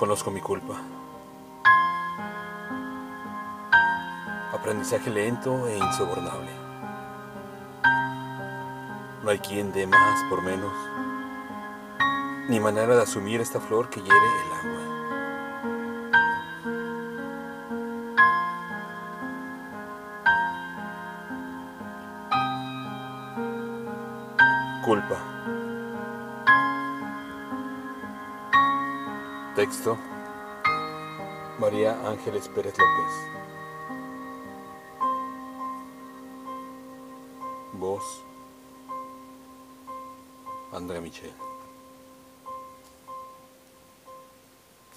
Conozco mi culpa. Aprendizaje lento e insobornable. No hay quien dé más por menos, ni manera de asumir esta flor que hiere el agua. Culpa. Texto. María Ángeles Pérez López. Voz. Andrea Michel.